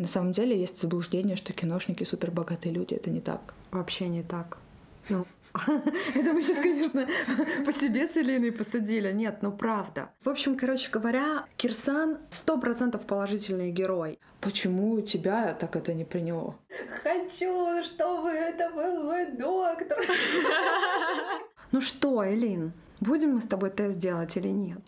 На самом деле есть заблуждение, что киношники супербогатые люди. Это не так. Вообще не так. Ну, это мы сейчас, конечно, по себе с Элиной посудили. Нет, ну правда. В общем, короче говоря, Кирсан сто процентов положительный герой. Почему тебя так это не приняло? Хочу, чтобы это был мой доктор. Ну что, Элин, будем мы с тобой тест делать или нет?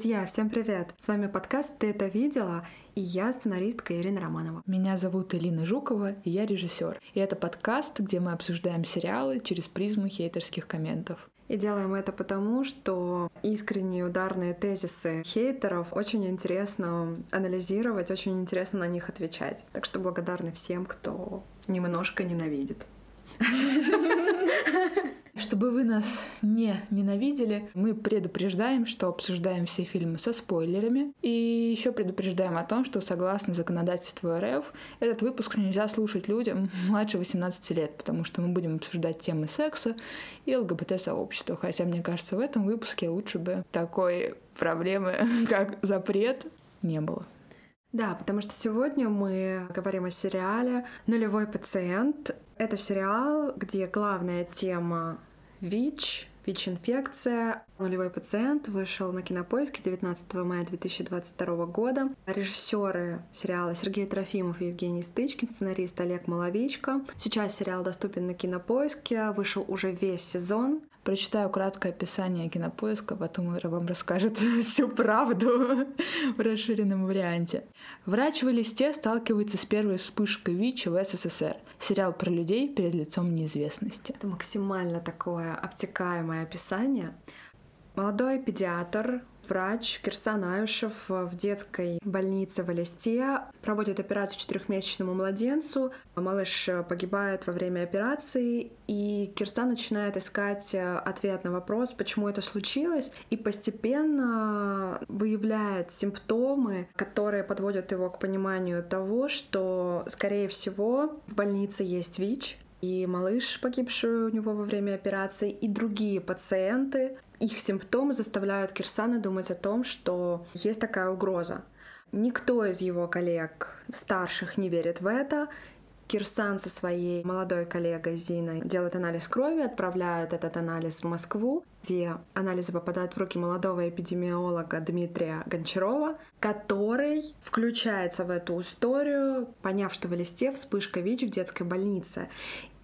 Друзья, всем привет! С вами подкаст «Ты это видела?» и я сценаристка Ирина Романова. Меня зовут Элина Жукова, и я режиссер. И это подкаст, где мы обсуждаем сериалы через призму хейтерских комментов. И делаем это потому, что искренние ударные тезисы хейтеров очень интересно анализировать, очень интересно на них отвечать. Так что благодарны всем, кто немножко ненавидит. Чтобы вы нас не ненавидели, мы предупреждаем, что обсуждаем все фильмы со спойлерами. И еще предупреждаем о том, что согласно законодательству РФ, этот выпуск нельзя слушать людям младше 18 лет, потому что мы будем обсуждать темы секса и ЛГБТ-сообщества. Хотя, мне кажется, в этом выпуске лучше бы такой проблемы, как запрет, не было. Да, потому что сегодня мы говорим о сериале «Нулевой пациент». Это сериал, где главная тема ВИЧ, ВИЧ-инфекция. Нулевой пациент вышел на кинопоиске 19 мая 2022 года. Режиссеры сериала Сергей Трофимов и Евгений Стычкин, сценарист Олег Маловичко. Сейчас сериал доступен на кинопоиске, вышел уже весь сезон. Прочитаю краткое описание кинопоиска, потом Ира вам расскажет всю правду в расширенном варианте. Врач в листе сталкивается с первой вспышкой ВИЧ в СССР. Сериал про людей перед лицом неизвестности. Это максимально такое обтекаемое описание. Молодой педиатр врач Кирсан Аюшев в детской больнице в Алисте проводит операцию четырехмесячному младенцу. Малыш погибает во время операции, и Кирсан начинает искать ответ на вопрос, почему это случилось, и постепенно выявляет симптомы, которые подводят его к пониманию того, что, скорее всего, в больнице есть ВИЧ, и малыш, погибший у него во время операции, и другие пациенты, их симптомы заставляют Кирсана думать о том, что есть такая угроза. Никто из его коллег старших не верит в это. Кирсан со своей молодой коллегой Зиной делают анализ крови, отправляют этот анализ в Москву, где анализы попадают в руки молодого эпидемиолога Дмитрия Гончарова, который включается в эту историю, поняв, что в листе вспышка ВИЧ в детской больнице.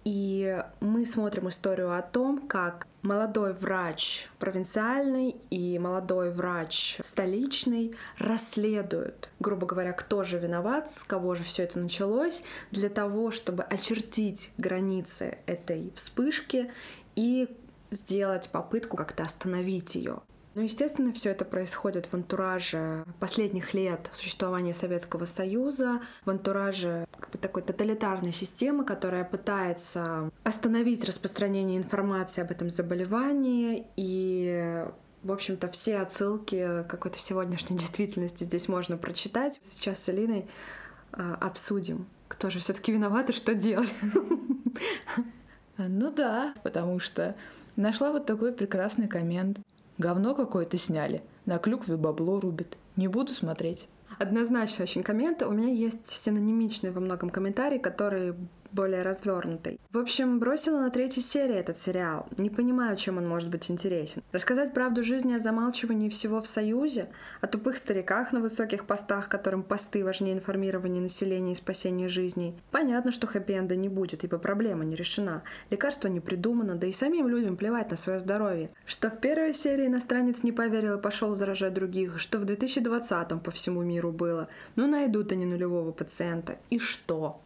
И мы смотрим историю о том, как молодой врач провинциальный и молодой врач столичный расследуют, грубо говоря, кто же виноват, с кого же все это началось, для того, чтобы очертить границы этой вспышки и сделать попытку как-то остановить ее. Ну, естественно, все это происходит в антураже последних лет существования Советского Союза, в антураже как бы, такой тоталитарной системы, которая пытается остановить распространение информации об этом заболевании и в общем-то, все отсылки какой-то сегодняшней действительности здесь можно прочитать. Сейчас с Алиной а, обсудим, кто же все-таки виноват и что делать. Ну да, потому что нашла вот такой прекрасный коммент. Говно какое-то сняли. На клюкве бабло рубит. Не буду смотреть. Однозначно очень коммент. У меня есть синонимичный во многом комментарий, который более развернутый. В общем, бросила на третьей серии этот сериал. Не понимаю, чем он может быть интересен. Рассказать правду жизни о замалчивании всего в Союзе, о тупых стариках на высоких постах, которым посты важнее информирования населения и спасения жизней. Понятно, что хэппи-энда не будет, ибо проблема не решена. Лекарство не придумано, да и самим людям плевать на свое здоровье. Что в первой серии иностранец не поверил и пошел заражать других, что в 2020 по всему миру было. Ну найдут они нулевого пациента. И что?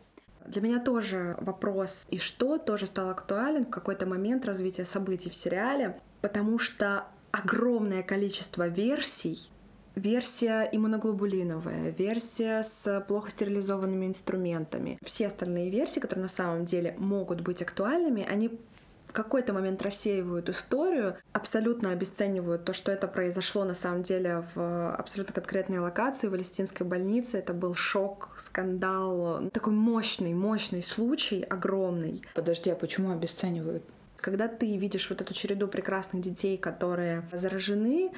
Для меня тоже вопрос «и что?» тоже стал актуален в какой-то момент развития событий в сериале, потому что огромное количество версий Версия иммуноглобулиновая, версия с плохо стерилизованными инструментами. Все остальные версии, которые на самом деле могут быть актуальными, они в какой-то момент рассеивают историю, абсолютно обесценивают то, что это произошло на самом деле в абсолютно конкретной локации, в Палестинской больнице. Это был шок, скандал, такой мощный, мощный случай, огромный. Подожди, а почему обесценивают? Когда ты видишь вот эту череду прекрасных детей, которые заражены,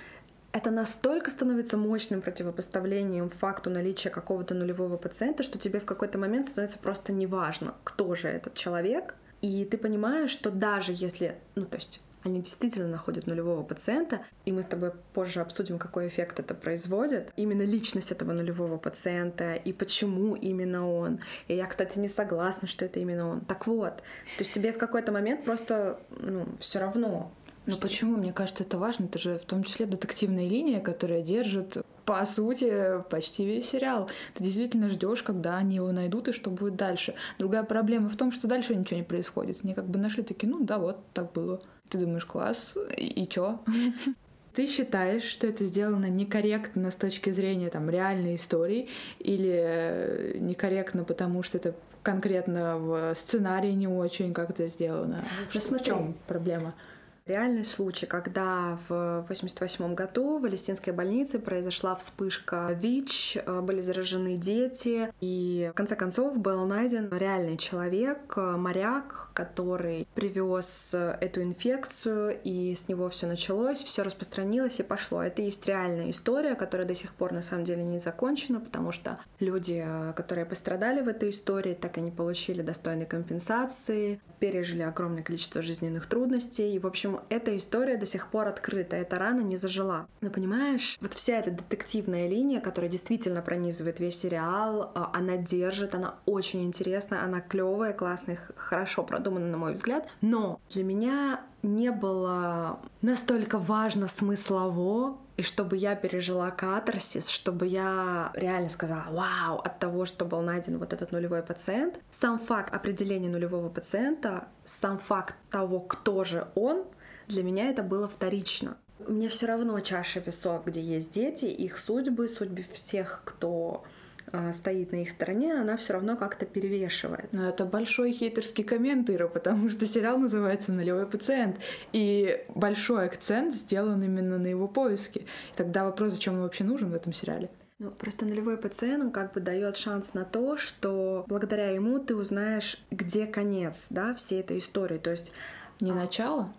это настолько становится мощным противопоставлением факту наличия какого-то нулевого пациента, что тебе в какой-то момент становится просто неважно, кто же этот человек. И ты понимаешь, что даже если, ну то есть они действительно находят нулевого пациента, и мы с тобой позже обсудим, какой эффект это производит. Именно личность этого нулевого пациента и почему именно он. И я, кстати, не согласна, что это именно он. Так вот, то есть тебе в какой-то момент просто ну, все равно, но почему? Мне кажется, это важно. Это же в том числе детективная линия, которая держит, по сути, почти весь сериал. Ты действительно ждешь, когда они его найдут и что будет дальше. Другая проблема в том, что дальше ничего не происходит. Они как бы нашли такие, ну да, вот так было. Ты думаешь, класс, и, и чё? Ты считаешь, что это сделано некорректно с точки зрения там, реальной истории или некорректно, потому что это конкретно в сценарии не очень как-то сделано? Ну, в чем проблема? Реальный случай, когда в 1988 году в палестинской больнице произошла вспышка ВИЧ, э, были заражены дети, и в конце концов был найден реальный человек, э, моряк, который привез эту инфекцию, и с него все началось, все распространилось и пошло. Это есть реальная история, которая до сих пор на самом деле не закончена, потому что люди, э, которые пострадали в этой истории, так и не получили достойной компенсации, пережили огромное количество жизненных трудностей, и, в общем, эта история до сих пор открыта, эта рана не зажила. Но понимаешь, вот вся эта детективная линия, которая действительно пронизывает весь сериал, а, она держит, она очень интересная, она клевая, классная, хорошо продумана, на мой взгляд. Но для меня не было настолько важно смыслово, и чтобы я пережила катарсис, чтобы я реально сказала «Вау!» от того, что был найден вот этот нулевой пациент. Сам факт определения нулевого пациента, сам факт того, кто же он — для меня это было вторично. Мне все равно чаша весов, где есть дети, их судьбы, судьбы всех, кто стоит на их стороне, она все равно как-то перевешивает. Но это большой хейтерский коммент, Ира, потому что сериал называется «Нулевой пациент», и большой акцент сделан именно на его поиске. Тогда вопрос, зачем он вообще нужен в этом сериале? Ну, просто нулевой пациент, как бы дает шанс на то, что благодаря ему ты узнаешь, где конец, да, всей этой истории. То есть не а... начало,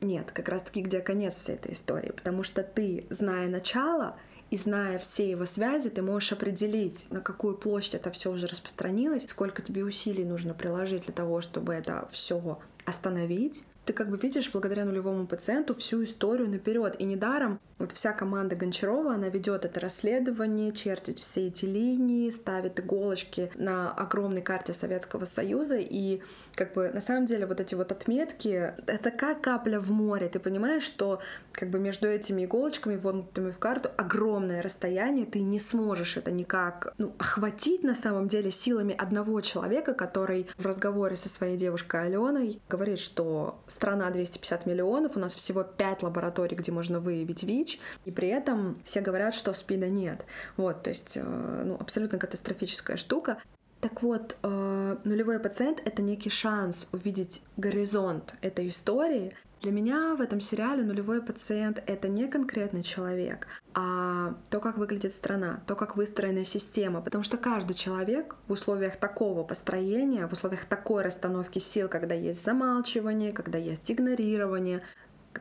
нет, как раз-таки где конец всей этой истории. Потому что ты, зная начало и зная все его связи, ты можешь определить, на какую площадь это все уже распространилось, сколько тебе усилий нужно приложить для того, чтобы это все остановить, ты как бы видишь благодаря нулевому пациенту всю историю наперед. И недаром вот вся команда Гончарова, она ведет это расследование, чертит все эти линии, ставит иголочки на огромной карте Советского Союза. И как бы на самом деле вот эти вот отметки, это как капля в море. Ты понимаешь, что как бы между этими иголочками, вогнутыми в карту, огромное расстояние, ты не сможешь это никак ну, охватить на самом деле силами одного человека, который в разговоре со своей девушкой Аленой говорит, что страна 250 миллионов, у нас всего 5 лабораторий, где можно выявить ВИЧ, и при этом все говорят, что СПИДа нет. Вот, то есть, э, ну, абсолютно катастрофическая штука. Так вот, э, нулевой пациент — это некий шанс увидеть горизонт этой истории. Для меня в этом сериале нулевой пациент — это не конкретный человек, а то, как выглядит страна, то, как выстроена система. Потому что каждый человек в условиях такого построения, в условиях такой расстановки сил, когда есть замалчивание, когда есть игнорирование,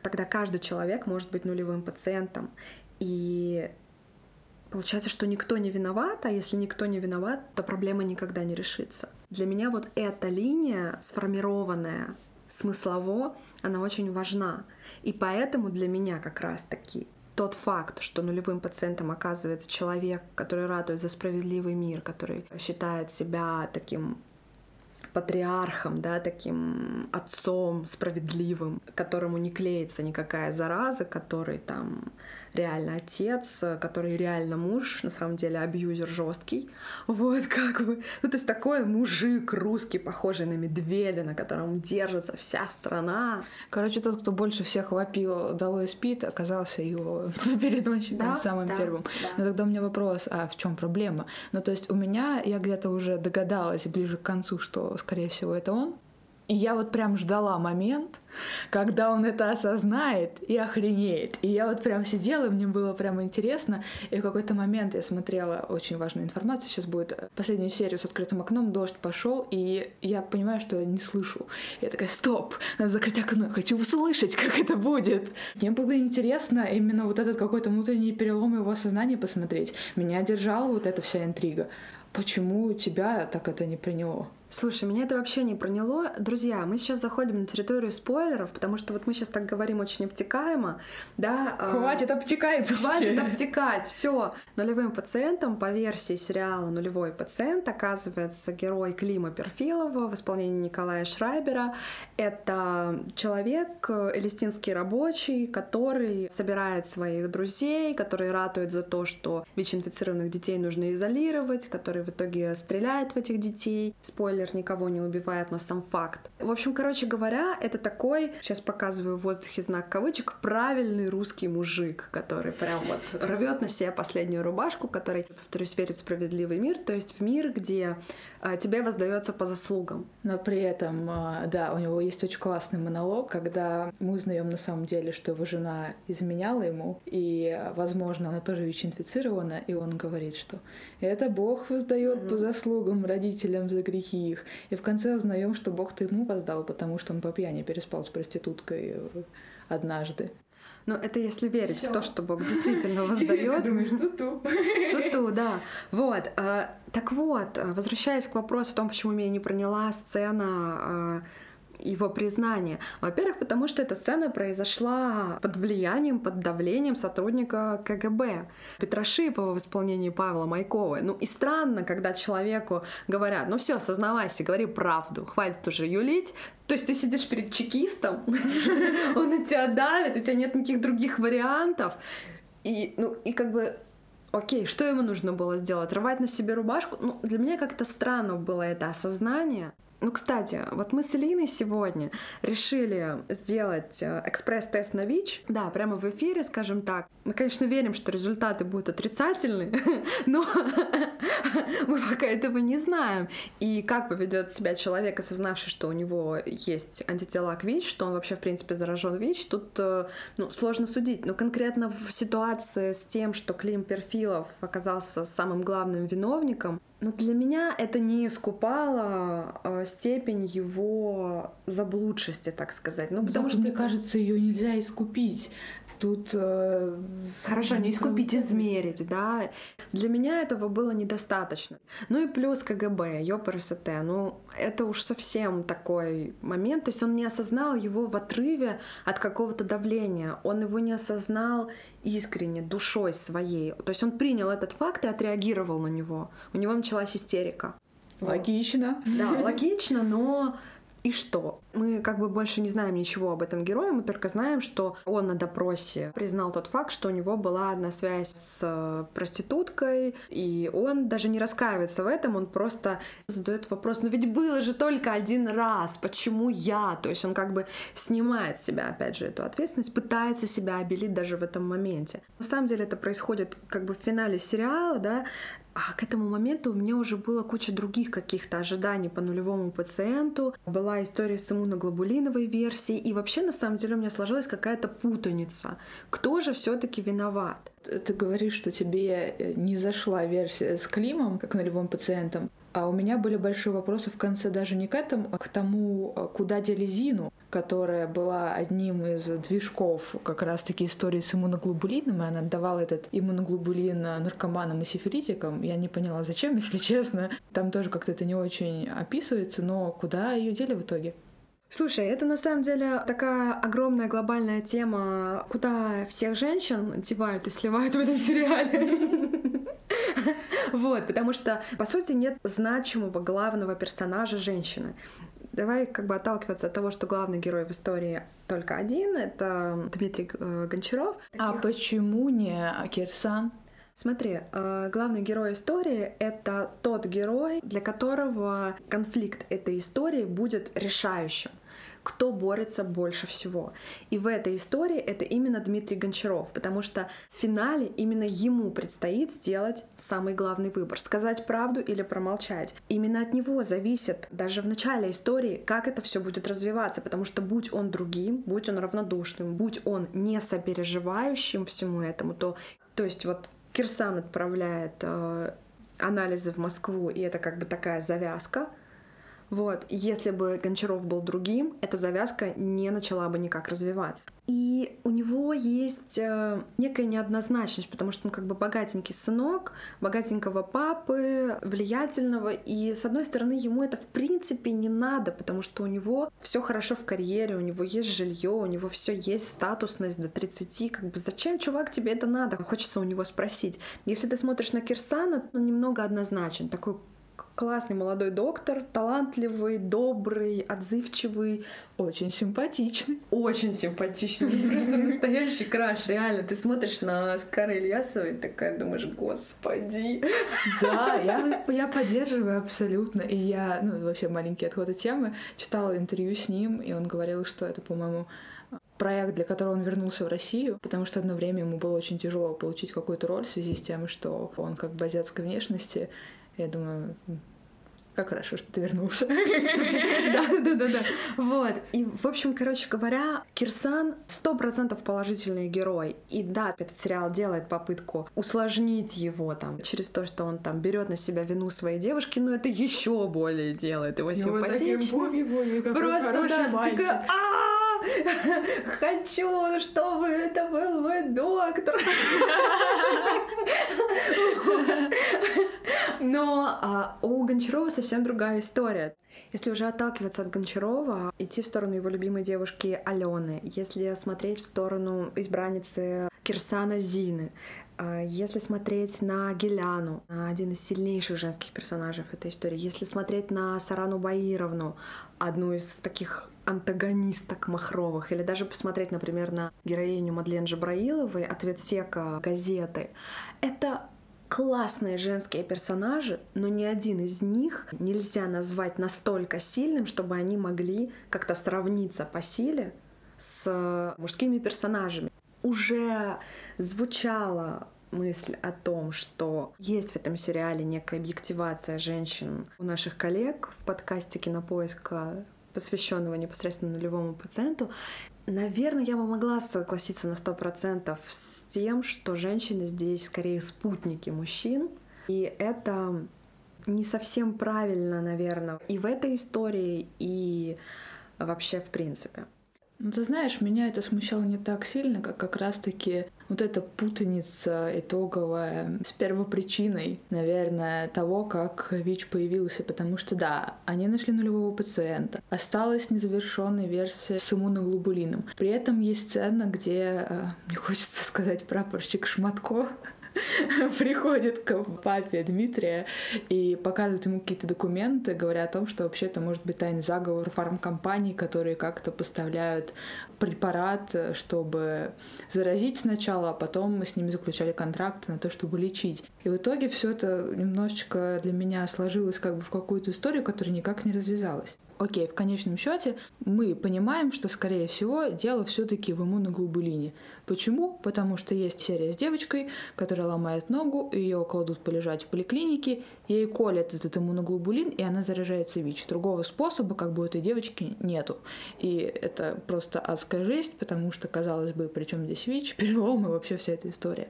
тогда каждый человек может быть нулевым пациентом. И Получается, что никто не виноват, а если никто не виноват, то проблема никогда не решится. Для меня вот эта линия, сформированная смыслово, она очень важна. И поэтому для меня как раз-таки тот факт, что нулевым пациентом оказывается человек, который радует за справедливый мир, который считает себя таким патриархом, да, таким отцом справедливым, которому не клеится никакая зараза, который там реально отец, который реально муж, на самом деле абьюзер жесткий. Вот как бы. Ну, то есть такой мужик русский, похожий на медведя, на котором держится вся страна. Короче, тот, кто больше всех вопил «Долой спит», оказался его переносчиком да? самым да, первым. Да. Но тогда у меня вопрос, а в чем проблема? Ну, то есть у меня, я где-то уже догадалась ближе к концу, что, скорее всего, это он, И я вот прям ждала момент, когда он это осознает и охренеет. И я вот прям сидела, и мне было прям интересно. И в какой-то момент я смотрела очень важную информацию. Сейчас будет последнюю серию с открытым окном, дождь пошел, и я понимаю, что я не слышу. Я такая, стоп, надо закрыть окно, хочу услышать, как это будет. Мне было интересно именно вот этот какой-то внутренний перелом его сознания посмотреть. Меня держала вот эта вся интрига. Почему тебя так это не приняло? Слушай, меня это вообще не проняло. Друзья, мы сейчас заходим на территорию спойлеров, потому что вот мы сейчас так говорим очень обтекаемо, да. А, хватит обтекать, Хватит обтекать, все. Нулевым пациентом по версии сериала «Нулевой пациент» оказывается герой Клима Перфилова в исполнении Николая Шрайбера. Это человек, элистинский рабочий, который собирает своих друзей, который ратует за то, что ВИЧ-инфицированных детей нужно изолировать, который в итоге стреляет в этих детей. Спойлер спойлер, никого не убивает, но сам факт. В общем, короче говоря, это такой, сейчас показываю в воздухе знак кавычек, правильный русский мужик, который прям вот рвет на себе последнюю рубашку, который, повторюсь, верит в справедливый мир, то есть в мир, где а, тебе воздается по заслугам. Но при этом, а, да, у него есть очень классный монолог, когда мы узнаем на самом деле, что его жена изменяла ему, и, возможно, она тоже ВИЧ-инфицирована, и он говорит, что это Бог воздает mm-hmm. по заслугам родителям за грехи их. И в конце узнаем, что Бог-то ему воздал, потому что он по пьяни переспал с проституткой однажды. Но это если верить Всё. в то, что Бог действительно воздает. Ты думаешь, ту-ту. Ту-ту, да. Вот. А, так вот, возвращаясь к вопросу о том, почему меня не проняла сцена его признание. Во-первых, потому что эта сцена произошла под влиянием, под давлением сотрудника КГБ Петра Шипова в исполнении Павла Майкова. Ну и странно, когда человеку говорят, ну все, сознавайся, говори правду, хватит уже юлить. То есть ты сидишь перед чекистом, он на тебя давит, у тебя нет никаких других вариантов. И, ну, и как бы Окей, что ему нужно было сделать? Рвать на себе рубашку? Ну, для меня как-то странно было это осознание. Ну, кстати, вот мы с Элиной сегодня решили сделать э, экспресс-тест на ВИЧ. Да, прямо в эфире, скажем так. Мы, конечно, верим, что результаты будут отрицательные, но мы пока этого не знаем. И как поведет себя человек, осознавший, что у него есть антитела к ВИЧ, что он вообще, в принципе, заражен ВИЧ, тут э, ну, сложно судить. Но конкретно в ситуации с тем, что Клим Перфилов оказался самым главным виновником, но для меня это не искупало э, степень его заблудшести, так сказать. Ну, потому что, мне кажется, ее нельзя искупить. Тут э, хорошо, не искупить, измерить, да. Для меня этого было недостаточно. Ну и плюс КГБ, ЙОПРСТ, ну это уж совсем такой момент. То есть он не осознал его в отрыве от какого-то давления. Он его не осознал искренне, душой своей. То есть он принял этот факт и отреагировал на него. У него началась истерика. Логично. Да, логично, но и что? Мы как бы больше не знаем ничего об этом герое, мы только знаем, что он на допросе признал тот факт, что у него была одна связь с э, проституткой, и он даже не раскаивается в этом, он просто задает вопрос, ну ведь было же только один раз, почему я? То есть он как бы снимает с себя, опять же, эту ответственность, пытается себя обелить даже в этом моменте. На самом деле это происходит как бы в финале сериала, да, а к этому моменту у меня уже было куча других каких-то ожиданий по нулевому пациенту. Была история с иммуноглобулиновой версией. И вообще, на самом деле, у меня сложилась какая-то путаница. Кто же все таки виноват? Ты говоришь, что тебе э, не зашла версия с Климом, как нулевым пациентом. А у меня были большие вопросы в конце даже не к этому, а к тому, э, куда дели Зину которая была одним из движков как раз-таки истории с иммуноглобулином, и она отдавала этот иммуноглобулин наркоманам и сифилитикам. Я не поняла, зачем, если честно. Там тоже как-то это не очень описывается, но куда ее дели в итоге? Слушай, это на самом деле такая огромная глобальная тема, куда всех женщин девают и сливают в этом сериале. Вот, потому что, по сути, нет значимого главного персонажа женщины. Давай как бы отталкиваться от того, что главный герой в истории только один, это Дмитрий э, Гончаров. А почему не Кирсан? Смотри, э, главный герой истории — это тот герой, для которого конфликт этой истории будет решающим. Кто борется больше всего. И в этой истории это именно Дмитрий Гончаров, потому что в финале именно ему предстоит сделать самый главный выбор — сказать правду или промолчать. Именно от него зависит даже в начале истории, как это все будет развиваться, потому что будь он другим, будь он равнодушным, будь он не сопереживающим всему этому, то, то есть вот Кирсан отправляет э, анализы в Москву, и это как бы такая завязка, вот, если бы Гончаров был другим, эта завязка не начала бы никак развиваться. И у него есть э, некая неоднозначность, потому что он как бы богатенький сынок, богатенького папы, влиятельного, и с одной стороны ему это в принципе не надо, потому что у него все хорошо в карьере, у него есть жилье, у него все есть статусность до 30, как бы зачем, чувак, тебе это надо? Хочется у него спросить. Если ты смотришь на Кирсана, он немного однозначен, такой классный молодой доктор, талантливый, добрый, отзывчивый. Очень симпатичный. Очень симпатичный. Просто настоящий краш, реально. Ты смотришь на Скара Ильясова и такая думаешь, господи. Да, я, я поддерживаю абсолютно. И я, ну, вообще маленький отход от темы, читала интервью с ним, и он говорил, что это, по-моему, проект, для которого он вернулся в Россию, потому что одно время ему было очень тяжело получить какую-то роль в связи с тем, что он как бы азиатской внешности, я думаю, как хорошо, что ты вернулся. Да, да, да, да. Вот. И, в общем, короче говоря, Кирсан сто процентов положительный герой. И да, этот сериал делает попытку усложнить его там через то, что он там берет на себя вину своей девушки, но это еще более делает его симпатичным. Просто да, такая, Хочу, чтобы это был мой доктор. Но а, у Гончарова совсем другая история. Если уже отталкиваться от Гончарова, идти в сторону его любимой девушки Алены, если смотреть в сторону избранницы Кирсана Зины, если смотреть на Геляну, один из сильнейших женских персонажей в этой истории, если смотреть на Сарану Баировну, одну из таких антагонисток махровых, или даже посмотреть, например, на героиню Мадлен Джабраиловой, ответ сека газеты, это классные женские персонажи, но ни один из них нельзя назвать настолько сильным, чтобы они могли как-то сравниться по силе с мужскими персонажами. Уже звучала мысль о том, что есть в этом сериале некая объективация женщин у наших коллег в подкасте «Кинопоиска», посвященного непосредственно нулевому пациенту, наверное, я бы могла согласиться на сто процентов с тем, что женщины здесь скорее спутники мужчин, и это не совсем правильно, наверное, и в этой истории, и вообще в принципе. Ну, ты знаешь, меня это смущало не так сильно, как как раз-таки вот эта путаница итоговая с первопричиной, наверное, того, как ВИЧ появился, потому что, да, они нашли нулевого пациента. Осталась незавершенная версия с иммуноглобулином. При этом есть сцена, где, э, мне хочется сказать, прапорщик Шматко приходит к папе Дмитрия и показывает ему какие-то документы, говоря о том, что вообще это может быть тайный заговор фармкомпаний, которые как-то поставляют препарат, чтобы заразить сначала, а потом мы с ними заключали контракты на то, чтобы лечить. И в итоге все это немножечко для меня сложилось как бы в какую-то историю, которая никак не развязалась. Окей, в конечном счете мы понимаем, что, скорее всего, дело все-таки в иммуноглобулине. Почему? Потому что есть серия с девочкой, которая ломает ногу, ее кладут полежать в поликлинике, ей колят этот иммуноглобулин, и она заражается ВИЧ. Другого способа, как бы у этой девочки, нету. И это просто адская жесть, потому что, казалось бы, при чем здесь ВИЧ, перелом и вообще вся эта история.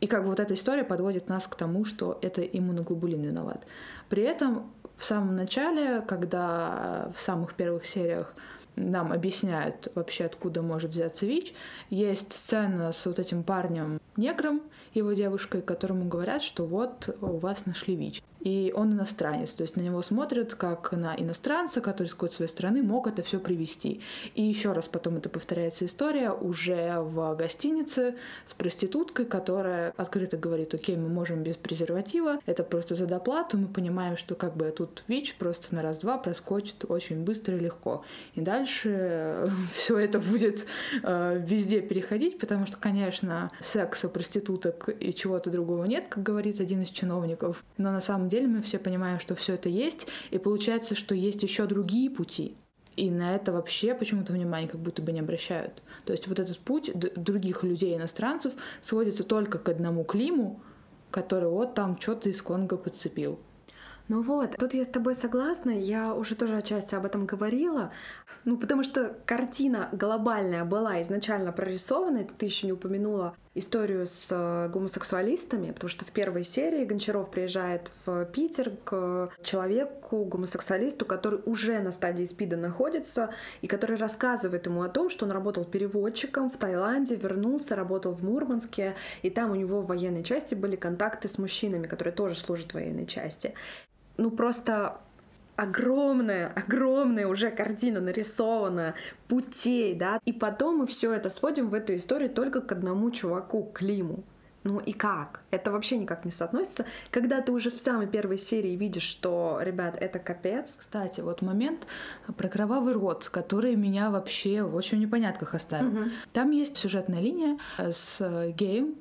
И как бы вот эта история подводит нас к тому, что это иммуноглобулин виноват. При этом в самом начале, когда в самых первых сериях нам объясняют вообще, откуда может взяться ВИЧ, есть сцена с вот этим парнем негром, его девушкой, которому говорят, что вот у вас нашли ВИЧ и он иностранец, то есть на него смотрят как на иностранца, который с какой-то своей страны мог это все привести. И еще раз потом это повторяется история уже в гостинице с проституткой, которая открыто говорит, окей, мы можем без презерватива, это просто за доплату, мы понимаем, что как бы тут ВИЧ просто на раз-два проскочит очень быстро и легко. И дальше все это будет э, везде переходить, потому что, конечно, секса, проституток и чего-то другого нет, как говорит один из чиновников, но на самом деле деле мы все понимаем, что все это есть, и получается, что есть еще другие пути. И на это вообще почему-то внимание как будто бы не обращают. То есть вот этот путь других людей, иностранцев, сводится только к одному Климу, который вот там что-то из Конго подцепил. Ну вот, тут я с тобой согласна, я уже тоже отчасти об этом говорила, ну потому что картина глобальная была изначально прорисована, это ты еще не упомянула историю с э, гомосексуалистами, потому что в первой серии Гончаров приезжает в Питер к человеку, гомосексуалисту, который уже на стадии СПИДа находится, и который рассказывает ему о том, что он работал переводчиком в Таиланде, вернулся, работал в Мурманске, и там у него в военной части были контакты с мужчинами, которые тоже служат в военной части. Ну просто огромная, огромная уже картина нарисована, путей, да, и потом мы все это сводим в эту историю только к одному чуваку, Климу. Ну и как? Это вообще никак не соотносится. Когда ты уже в самой первой серии видишь, что, ребят, это капец. Кстати, вот момент про кровавый рот, который меня вообще в очень непонятках оставил. Угу. Там есть сюжетная линия с геем,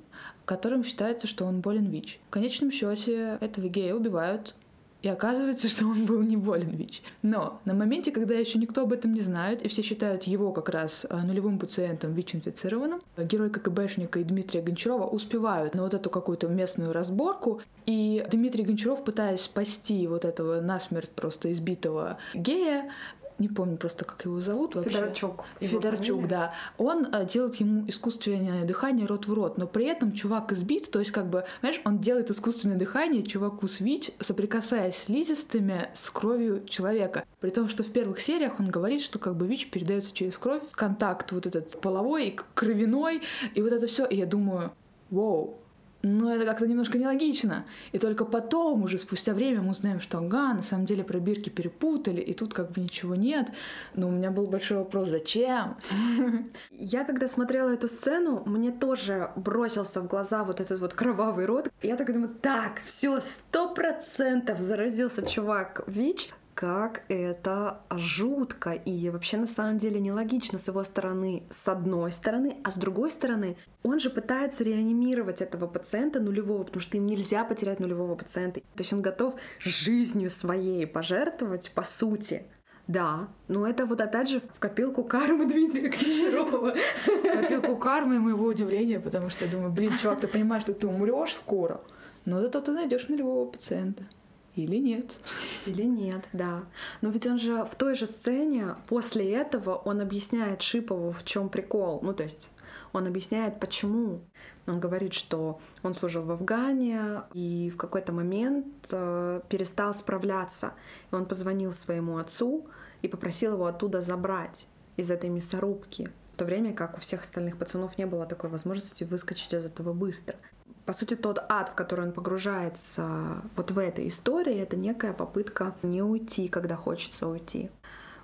которым считается, что он болен ВИЧ. В конечном счете этого гея убивают, и оказывается, что он был не болен ВИЧ. Но на моменте, когда еще никто об этом не знает, и все считают его как раз э, нулевым пациентом ВИЧ-инфицированным, герой КГБшника и Дмитрия Гончарова успевают на вот эту какую-то местную разборку, и Дмитрий Гончаров, пытаясь спасти вот этого насмерть просто избитого гея, не помню просто, как его зовут вообще. Федорчук. Федорчук, да. Он э, делает ему искусственное дыхание рот в рот, но при этом чувак избит, то есть как бы, знаешь, он делает искусственное дыхание чуваку с ВИЧ, соприкасаясь слизистыми с кровью человека. При том, что в первых сериях он говорит, что как бы ВИЧ передается через кровь, контакт вот этот половой, кровяной, и вот это все. И я думаю, вау, но это как-то немножко нелогично. И только потом, уже спустя время, мы узнаем, что ага, на самом деле пробирки перепутали, и тут как бы ничего нет. Но у меня был большой вопрос, зачем? Я когда смотрела эту сцену, мне тоже бросился в глаза вот этот вот кровавый рот. Я так думаю, так, все, сто процентов заразился чувак ВИЧ, как это жутко и вообще на самом деле нелогично с его стороны, с одной стороны, а с другой стороны, он же пытается реанимировать этого пациента нулевого, потому что им нельзя потерять нулевого пациента. То есть он готов жизнью своей пожертвовать, по сути, да, но это вот опять же в копилку кармы Дмитрия Гончарова. Копилку кармы моего удивления, потому что я думаю, блин, чувак, ты понимаешь, что ты умрешь скоро, но зато ты найдешь нулевого пациента. Или нет. Или нет, да. Но ведь он же в той же сцене, после этого он объясняет Шипову, в чем прикол. Ну, то есть он объясняет, почему. Он говорит, что он служил в Афгане и в какой-то момент э, перестал справляться. И он позвонил своему отцу и попросил его оттуда забрать из этой мясорубки. В то время как у всех остальных пацанов не было такой возможности выскочить из этого быстро по сути, тот ад, в который он погружается вот в этой истории, это некая попытка не уйти, когда хочется уйти.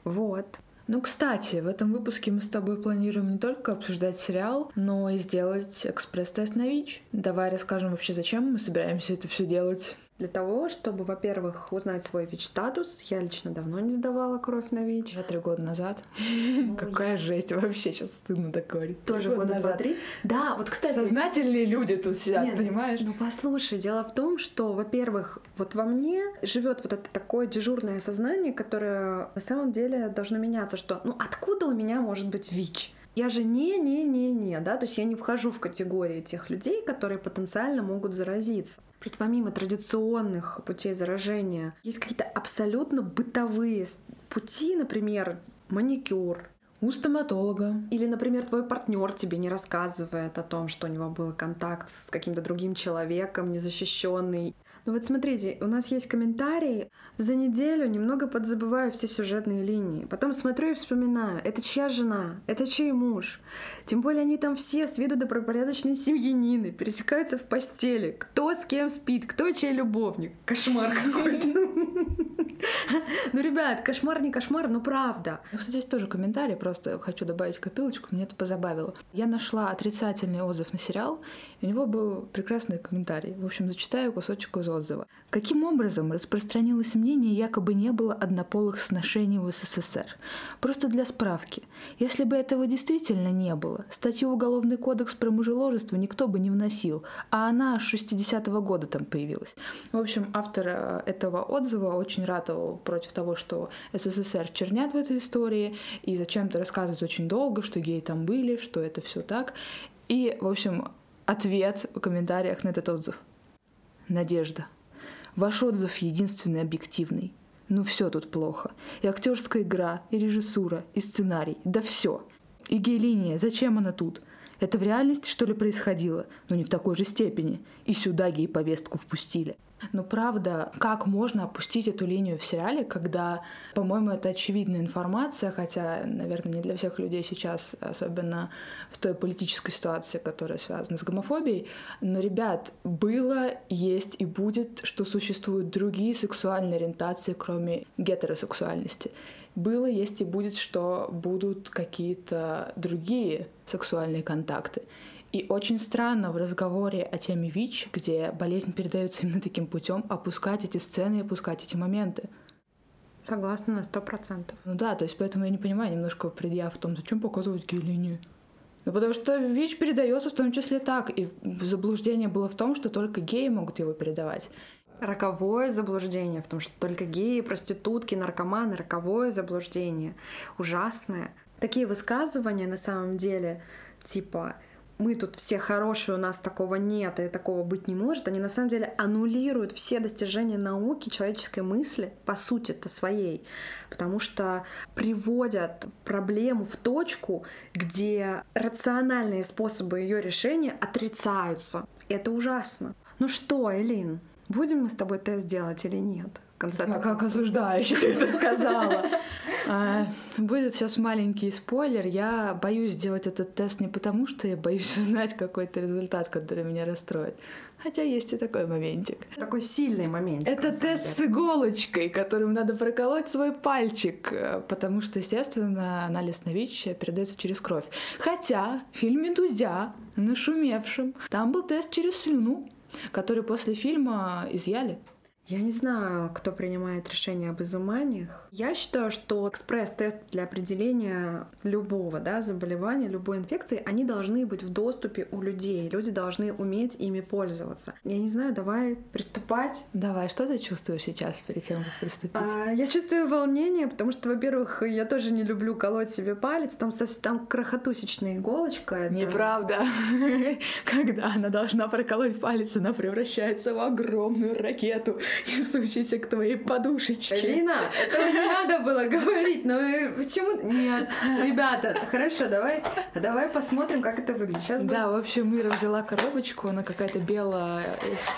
Вот. Ну, кстати, в этом выпуске мы с тобой планируем не только обсуждать сериал, но и сделать экспресс-тест на ВИЧ. Давай расскажем вообще, зачем мы собираемся это все делать. Для того, чтобы, во-первых, узнать свой ВИЧ-статус. Я лично давно не сдавала кровь на ВИЧ. Уже три года назад. Какая жесть вообще, сейчас стыдно так говорить. Тоже года два-три. Да, вот, кстати... Сознательные люди тут сидят, понимаешь? Ну, послушай, дело в том, что, во-первых, вот во мне живет вот это такое дежурное сознание, которое на самом деле должно меняться, что, ну, откуда у меня может быть ВИЧ? Я же не-не-не-не, да, то есть я не вхожу в категории тех людей, которые потенциально могут заразиться. Просто помимо традиционных путей заражения, есть какие-то абсолютно бытовые пути, например, маникюр, у стоматолога. Или, например, твой партнер тебе не рассказывает о том, что у него был контакт с каким-то другим человеком, незащищенный. Ну вот смотрите, у нас есть комментарий. За неделю немного подзабываю все сюжетные линии. Потом смотрю и вспоминаю, это чья жена, это чей муж. Тем более они там все с виду добропорядочные семьянины, пересекаются в постели. Кто с кем спит, кто чей любовник. Кошмар какой-то. Ну, ребят, кошмар не кошмар, но правда. Кстати, здесь тоже комментарий, просто хочу добавить копилочку, мне это позабавило. Я нашла отрицательный отзыв на сериал, у него был прекрасный комментарий. В общем, зачитаю кусочек из отзыва. Каким образом распространилось мнение, якобы не было однополых сношений в СССР? Просто для справки. Если бы этого действительно не было, статью Уголовный кодекс про мужеложество никто бы не вносил, а она аж 60-го года там появилась. В общем, автор э, этого отзыва очень ратовал против того, что СССР чернят в этой истории, и зачем-то рассказывают очень долго, что геи там были, что это все так. И, в общем, ответ в комментариях на этот отзыв. Надежда. Ваш отзыв единственный объективный. Ну все тут плохо. И актерская игра, и режиссура, и сценарий. Да все. И гей-линия, зачем она тут? Это в реальности, что ли, происходило? Но не в такой же степени. И сюда гей-повестку впустили. Но правда, как можно опустить эту линию в сериале, когда, по-моему, это очевидная информация, хотя, наверное, не для всех людей сейчас, особенно в той политической ситуации, которая связана с гомофобией. Но, ребят, было, есть и будет, что существуют другие сексуальные ориентации, кроме гетеросексуальности. Было, есть и будет, что будут какие-то другие сексуальные контакты. И очень странно в разговоре о теме ВИЧ, где болезнь передается именно таким путем, опускать эти сцены и опускать эти моменты. Согласна на сто процентов. Ну да, то есть поэтому я не понимаю немножко предъяв в том, зачем показывать гей-линию. Ну, потому что ВИЧ передается в том числе так. И заблуждение было в том, что только геи могут его передавать. Роковое заблуждение в том, что только геи, проститутки, наркоманы, роковое заблуждение. Ужасное. Такие высказывания на самом деле, типа, мы тут все хорошие, у нас такого нет и такого быть не может, они на самом деле аннулируют все достижения науки, человеческой мысли, по сути-то своей, потому что приводят проблему в точку, где рациональные способы ее решения отрицаются. Это ужасно. Ну что, Элин, будем мы с тобой тест делать или нет? конце а как осуждающе ты это сказала. А, будет сейчас маленький спойлер. Я боюсь сделать этот тест не потому, что я боюсь узнать какой-то результат, который меня расстроит. Хотя есть и такой моментик. Такой сильный момент. Это тест с иголочкой, которым надо проколоть свой пальчик, э, потому что, естественно, анализ на ВИЧ передается через кровь. Хотя в фильме Дудя, нашумевшем, там был тест через слюну, который после фильма изъяли. Я не знаю, кто принимает решение об изыманиях. Я считаю, что экспресс-тест для определения любого да, заболевания, любой инфекции, они должны быть в доступе у людей. Люди должны уметь ими пользоваться. Я не знаю, давай приступать. Давай, что ты чувствуешь сейчас перед тем, как приступить? А, я чувствую волнение, потому что, во-первых, я тоже не люблю колоть себе палец. Там, там крохотусечная иголочка. Это... Неправда. Когда она должна проколоть палец, она превращается в огромную ракету несущийся к твоей подушечке. Лина, этого не надо было говорить, но почему... Нет, ребята, хорошо, давай, давай посмотрим, как это выглядит. Сейчас будет... Да, в общем, Мира взяла коробочку, она какая-то белая,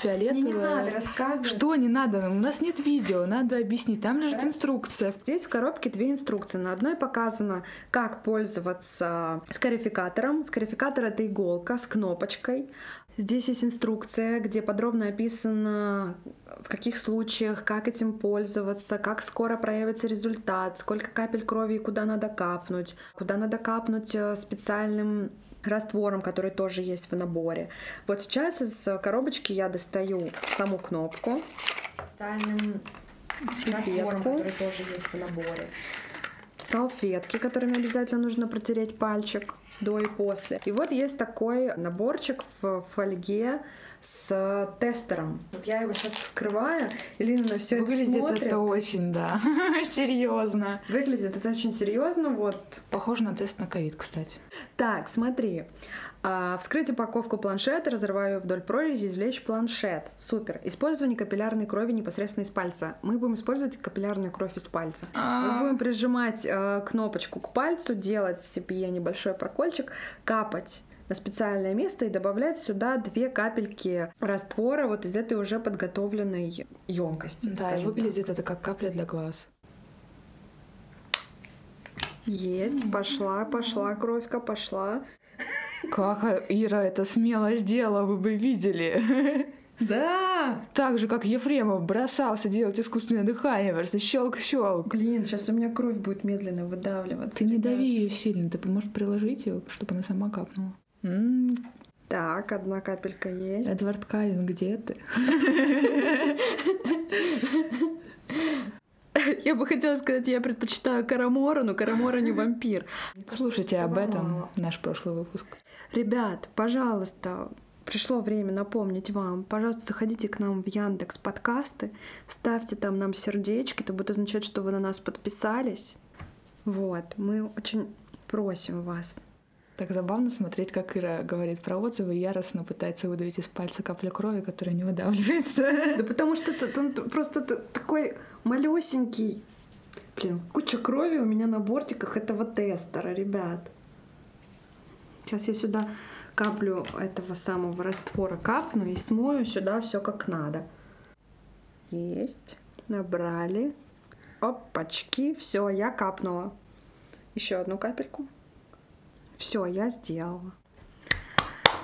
фиолетовая. Не, не надо рассказывать. Что не надо? У нас нет видео, надо объяснить. Там лежит инструкция. Здесь в коробке две инструкции. На одной показано, как пользоваться скарификатором. Скарификатор — это иголка с кнопочкой. Здесь есть инструкция, где подробно описано, в каких случаях, как этим пользоваться, как скоро проявится результат, сколько капель крови и куда надо капнуть, куда надо капнуть э, специальным раствором, который тоже есть в наборе. Вот сейчас из коробочки я достаю саму кнопку специальным раствором, который тоже есть в наборе. Салфетки, которыми обязательно нужно протереть пальчик до и после. И вот есть такой наборчик в фольге с тестером. Вот я его сейчас вскрываю, Элина на все это смотрит. это очень, да, серьезно. Выглядит это очень серьезно, вот. Похоже на тест на ковид, кстати. Так, смотри. А, вскрыть упаковку планшета, разрываю вдоль прорези, извлечь планшет. Супер. Использование капиллярной крови непосредственно из пальца. Мы будем использовать капиллярную кровь из пальца. Мы будем прижимать э, кнопочку к пальцу, делать себе небольшой прокольчик, капать на специальное место и добавлять сюда две капельки раствора вот из этой уже подготовленной емкости. Да, и выглядит так. это как капля для глаз. Есть, пошла, пошла, кровька пошла. Как Ира это смело сделала, вы бы видели. Да! Так же, как Ефремов бросался делать искусственное дыхание, просто щелк-щелк. Блин, сейчас у меня кровь будет медленно выдавливаться. Ты не дави ее сильно, ты можешь приложить ее, чтобы она сама капнула. М-м. Так, одна капелька есть. Эдвард Каллен, где ты? Я бы хотела сказать, я предпочитаю Карамора, но Карамора не вампир. Слушайте об этом наш прошлый выпуск. Ребят, пожалуйста, пришло время напомнить вам. Пожалуйста, заходите к нам в Яндекс подкасты, ставьте там нам сердечки, это будет означать, что вы на нас подписались. Вот, мы очень просим вас. Так забавно смотреть, как Ира говорит про отзывы яростно пытается выдавить из пальца каплю крови, которая не выдавливается. Да потому что ты, просто такой малюсенький. Блин, куча крови у меня на бортиках этого тестера, ребят. Сейчас я сюда каплю этого самого раствора капну и смою сюда все как надо. Есть. Набрали. Опачки. Все, я капнула. Еще одну капельку. Все, я сделала.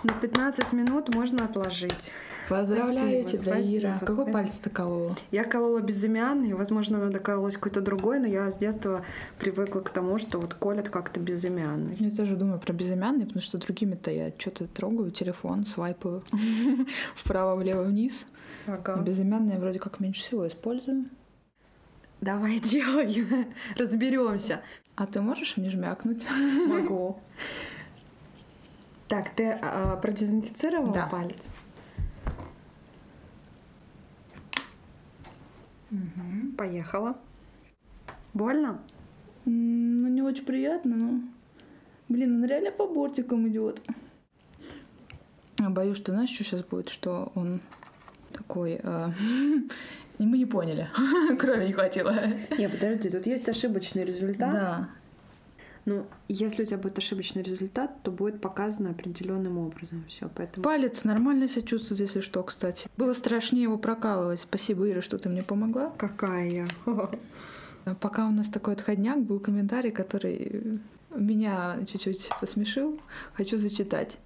На 15 минут можно отложить. Поздравляю спасибо, тебя, спасибо, Ира. Спасибо. Какой палец ты колола? Я колола безымянный, возможно, надо колоть какой-то другой, но я с детства привыкла к тому, что вот колят как-то безымянный. Я тоже думаю про безымянный, потому что другими-то я что-то трогаю, телефон, свайпаю вправо, влево, вниз. Ага. Безымянный я вроде как меньше всего использую. Давай делай, разберемся. А ты можешь мне жмякнуть? Могу. Так, ты а, продезинфицировала да. палец? Угу. Поехала. Больно? Ну, не очень приятно, но... Блин, он реально по бортикам идет. Боюсь, что знаешь, что сейчас будет, что он такой... Э, мы не поняли. Крови не хватило. Не, подожди, тут есть ошибочный результат. Да. Ну, если у тебя будет ошибочный результат, то будет показано определенным образом все. Поэтому... Палец нормально себя чувствует, если что, кстати. Было страшнее его прокалывать. Спасибо, Ира, что ты мне помогла. Какая я. Пока у нас такой отходняк, был комментарий, который меня чуть-чуть посмешил. Хочу зачитать.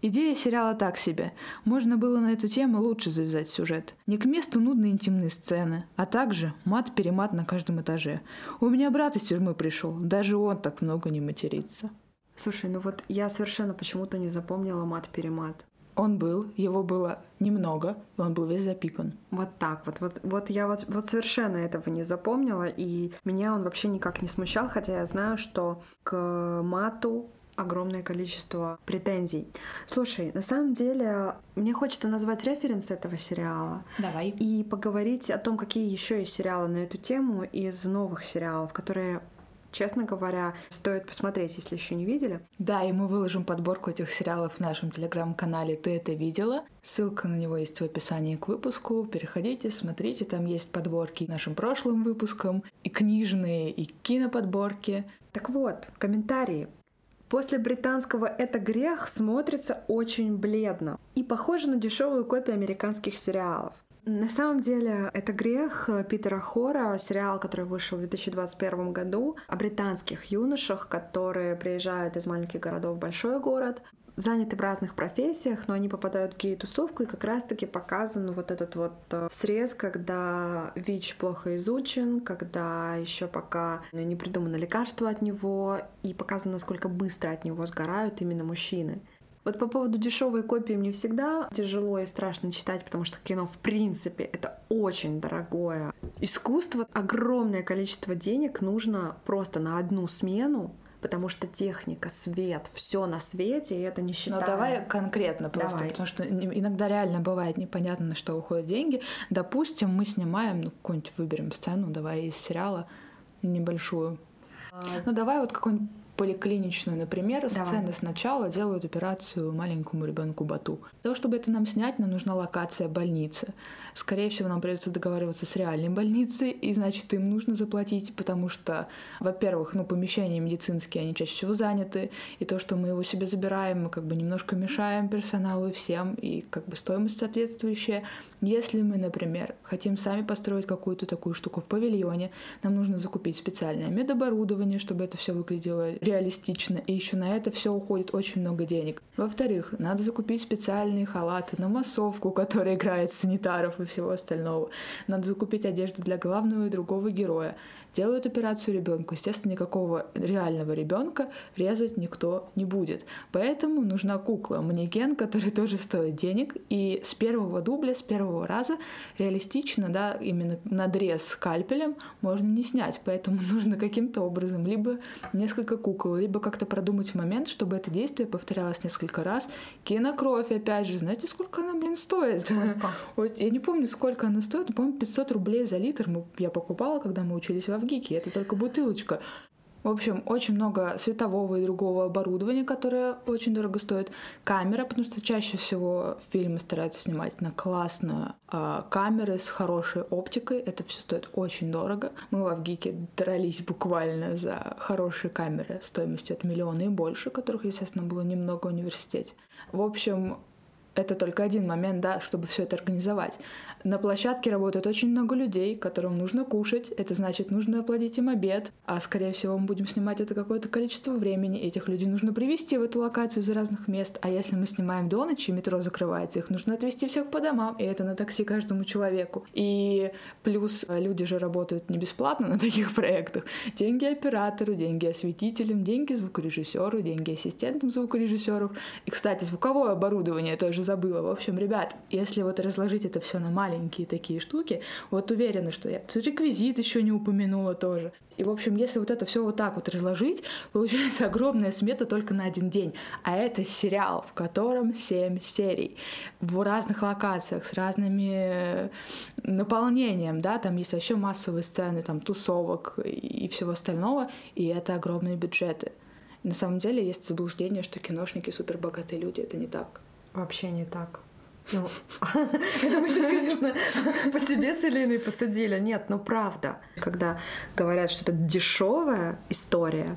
Идея сериала так себе. Можно было на эту тему лучше завязать сюжет. Не к месту нудные интимные сцены, а также мат-перемат на каждом этаже. У меня брат из тюрьмы пришел, даже он так много не матерится. Слушай, ну вот я совершенно почему-то не запомнила мат-перемат. Он был, его было немного, и он был весь запикан. Вот так вот. Вот, вот я вот, вот совершенно этого не запомнила, и меня он вообще никак не смущал, хотя я знаю, что к мату огромное количество претензий. Слушай, на самом деле мне хочется назвать референс этого сериала. Давай. И поговорить о том, какие еще есть сериалы на эту тему из новых сериалов, которые честно говоря, стоит посмотреть, если еще не видели. Да, и мы выложим подборку этих сериалов в нашем телеграм-канале «Ты это видела?». Ссылка на него есть в описании к выпуску. Переходите, смотрите, там есть подборки нашим прошлым выпускам, и книжные, и киноподборки. Так вот, комментарии. После британского «Это грех» смотрится очень бледно и похоже на дешевую копию американских сериалов. На самом деле, это грех Питера Хора, сериал, который вышел в 2021 году, о британских юношах, которые приезжают из маленьких городов в большой город, заняты в разных профессиях, но они попадают в гей-тусовку, и как раз-таки показан вот этот вот э, срез, когда ВИЧ плохо изучен, когда еще пока не придумано лекарство от него, и показано, насколько быстро от него сгорают именно мужчины. Вот по поводу дешевой копии мне всегда тяжело и страшно читать, потому что кино в принципе это очень дорогое искусство. Огромное количество денег нужно просто на одну смену, потому что техника, свет, все на свете, и это не считаю. Ну давай конкретно просто, давай. потому что иногда реально бывает непонятно, на что уходят деньги. Допустим, мы снимаем, ну, какую-нибудь выберем сцену, давай из сериала небольшую. А... Ну давай вот какой-нибудь поликлиничную, например, Давай. сцены сначала делают операцию маленькому ребенку Бату. Для того, чтобы это нам снять, нам нужна локация больницы. Скорее всего, нам придется договариваться с реальной больницей, и значит, им нужно заплатить, потому что, во-первых, ну, помещения медицинские, они чаще всего заняты, и то, что мы его себе забираем, мы как бы немножко мешаем персоналу и всем, и как бы стоимость соответствующая. Если мы, например, хотим сами построить какую-то такую штуку в павильоне, нам нужно закупить специальное медоборудование, чтобы это все выглядело реалистично, и еще на это все уходит очень много денег. Во-вторых, надо закупить специальные халаты на массовку, которая играет санитаров и всего остального. Надо закупить одежду для главного и другого героя делают операцию ребенку, естественно, никакого реального ребенка резать никто не будет. Поэтому нужна кукла, манекен, который тоже стоит денег, и с первого дубля, с первого раза реалистично, да, именно надрез скальпелем можно не снять, поэтому нужно каким-то образом либо несколько кукол либо как-то продумать момент, чтобы это действие повторялось несколько раз. Кинокровь, опять же, знаете, сколько она, блин, стоит? Сколько? Я не помню, сколько она стоит, но, по-моему, 500 рублей за литр мы, я покупала, когда мы учились в Авгике. Это только бутылочка. В общем, очень много светового и другого оборудования, которое очень дорого стоит. Камера, потому что чаще всего фильмы стараются снимать на классную э, камеры с хорошей оптикой. Это все стоит очень дорого. Мы в Авгике дрались буквально за хорошие камеры стоимостью от миллиона и больше, которых, естественно, было немного в университете. В общем, это только один момент, да, чтобы все это организовать. На площадке работает очень много людей, которым нужно кушать. Это значит, нужно оплатить им обед. А, скорее всего, мы будем снимать это какое-то количество времени. Этих людей нужно привести в эту локацию из разных мест. А если мы снимаем до ночи, метро закрывается, их нужно отвезти всех по домам. И это на такси каждому человеку. И плюс э, люди же работают не бесплатно на таких проектах. Деньги оператору, деньги осветителям, деньги звукорежиссеру, деньги ассистентам звукорежиссеров. И, кстати, звуковое оборудование тоже забыла. В общем, ребят, если вот разложить это все на маленькие такие штуки, вот уверена, что я реквизит еще не упомянула тоже. И, в общем, если вот это все вот так вот разложить, получается огромная смета только на один день. А это сериал, в котором 7 серий в разных локациях с разными э, наполнением, да, там есть вообще массовые сцены, там тусовок и всего остального, и это огромные бюджеты. На самом деле есть заблуждение, что киношники супер богатые люди. Это не так. Вообще не так. Ну, это мы сейчас, конечно, по себе с Элиной посудили. Нет, ну правда. Когда говорят, что это дешевая история,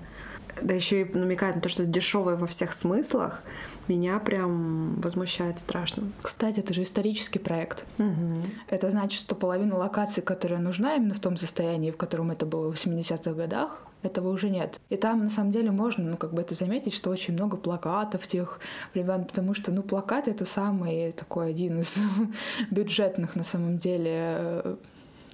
да еще и намекают на то, что это дешевая во всех смыслах, меня прям возмущает страшно. Кстати, это же исторический проект. Угу. Это значит, что половина локаций, которая нужна именно в том состоянии, в котором это было в 80-х годах, этого уже нет. И там, на самом деле, можно, ну, как бы это заметить, что очень много плакатов тех времен, потому что, ну, плакат — это самый такой один из бюджетных, на самом деле,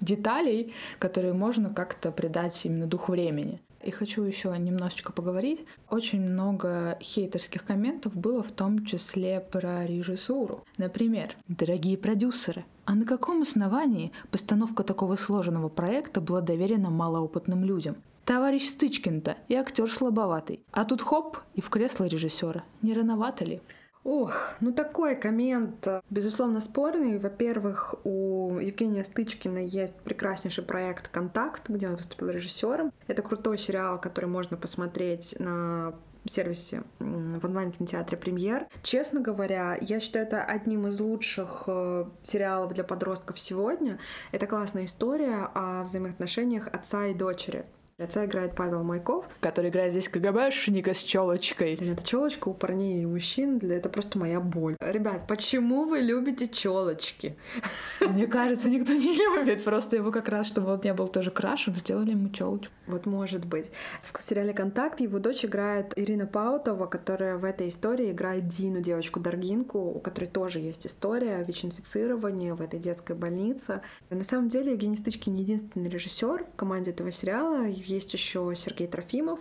деталей, которые можно как-то придать именно дух времени. И хочу еще немножечко поговорить. Очень много хейтерских комментов было в том числе про режиссуру. Например, «Дорогие продюсеры, а на каком основании постановка такого сложного проекта была доверена малоопытным людям? Товарищ Стычкин-то и актер слабоватый. А тут хоп, и в кресло режиссера. Не рановато ли? Ох, ну такой коммент, безусловно, спорный. Во-первых, у Евгения Стычкина есть прекраснейший проект «Контакт», где он выступил режиссером. Это крутой сериал, который можно посмотреть на сервисе в онлайн-кинотеатре «Премьер». Честно говоря, я считаю это одним из лучших э, сериалов для подростков сегодня. Это классная история о взаимоотношениях отца и дочери. Отца играет Павел Майков. Который играет здесь КГБшника с челочкой. Это челочка у парней и мужчин, для это просто моя боль. Ребят, почему вы любите челочки? Мне кажется, никто не любит. Просто его как раз, чтобы он не был тоже крашен, сделали ему челочку. Вот может быть. В сериале «Контакт» его дочь играет Ирина Паутова, которая в этой истории играет Дину, девочку Даргинку, у которой тоже есть история ВИЧ-инфицирования в этой детской больнице. На самом деле Евгений Стычкин не единственный режиссер в команде этого сериала есть еще Сергей Трофимов.